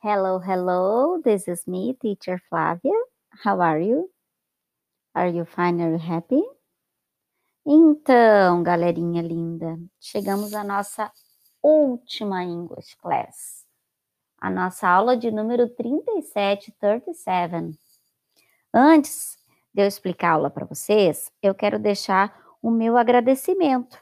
Hello, hello. This is me, teacher Flávia. How are you? Are you fine? Are you happy? Então, galerinha linda, chegamos à nossa última English class. A nossa aula de número 37, 37. Antes de eu explicar a aula para vocês, eu quero deixar o meu agradecimento.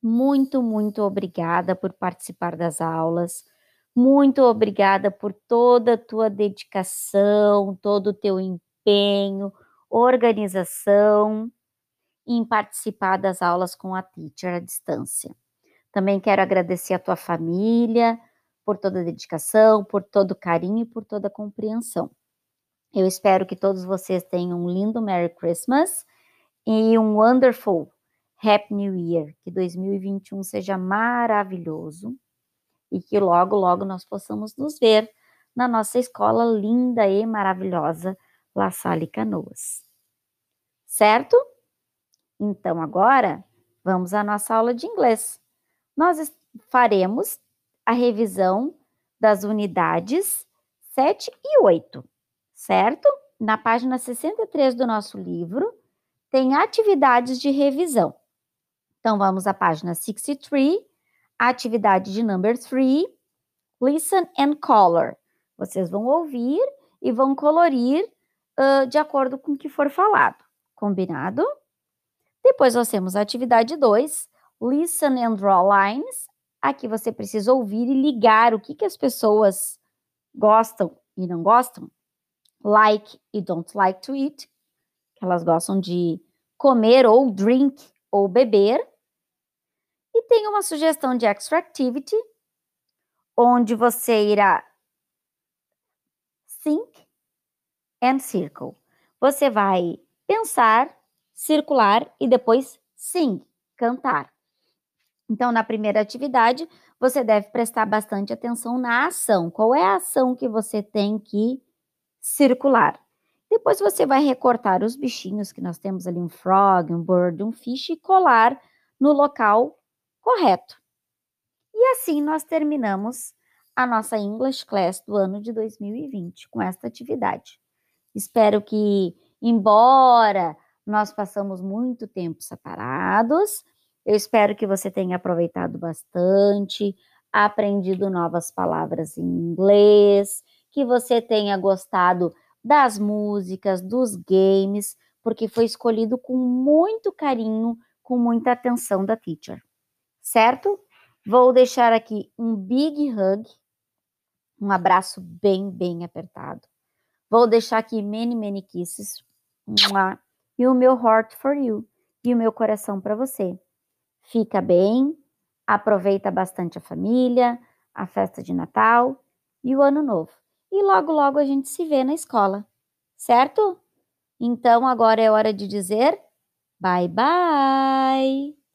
Muito, muito obrigada por participar das aulas muito obrigada por toda a tua dedicação, todo o teu empenho, organização em participar das aulas com a teacher à distância. Também quero agradecer a tua família por toda a dedicação, por todo o carinho e por toda a compreensão. Eu espero que todos vocês tenham um lindo Merry Christmas e um wonderful Happy New Year. Que 2021 seja maravilhoso e que logo, logo nós possamos nos ver na nossa escola linda e maravilhosa La Salle Canoas. Certo? Então agora vamos à nossa aula de inglês. Nós faremos a revisão das unidades 7 e 8, certo? Na página 63 do nosso livro tem atividades de revisão. Então vamos à página 63 atividade de number three, listen and color. Vocês vão ouvir e vão colorir uh, de acordo com o que for falado. Combinado? Depois nós temos a atividade 2, listen and draw lines. Aqui você precisa ouvir e ligar o que, que as pessoas gostam e não gostam. Like e don't like to eat, que elas gostam de comer ou drink ou beber. E tem uma sugestão de extra activity, onde você irá think and circle. Você vai pensar, circular e depois sing, cantar. Então, na primeira atividade, você deve prestar bastante atenção na ação. Qual é a ação que você tem que circular? Depois você vai recortar os bichinhos que nós temos ali, um frog, um bird, um fish, e colar no local correto. E assim nós terminamos a nossa English Class do ano de 2020 com esta atividade. Espero que, embora nós passamos muito tempo separados, eu espero que você tenha aproveitado bastante, aprendido novas palavras em inglês, que você tenha gostado das músicas, dos games, porque foi escolhido com muito carinho, com muita atenção da teacher certo? Vou deixar aqui um big hug, um abraço bem, bem apertado. Vou deixar aqui many, many kisses. E o meu heart for you. E o meu coração para você. Fica bem, aproveita bastante a família, a festa de Natal e o Ano Novo. E logo, logo a gente se vê na escola, certo? Então agora é hora de dizer bye bye!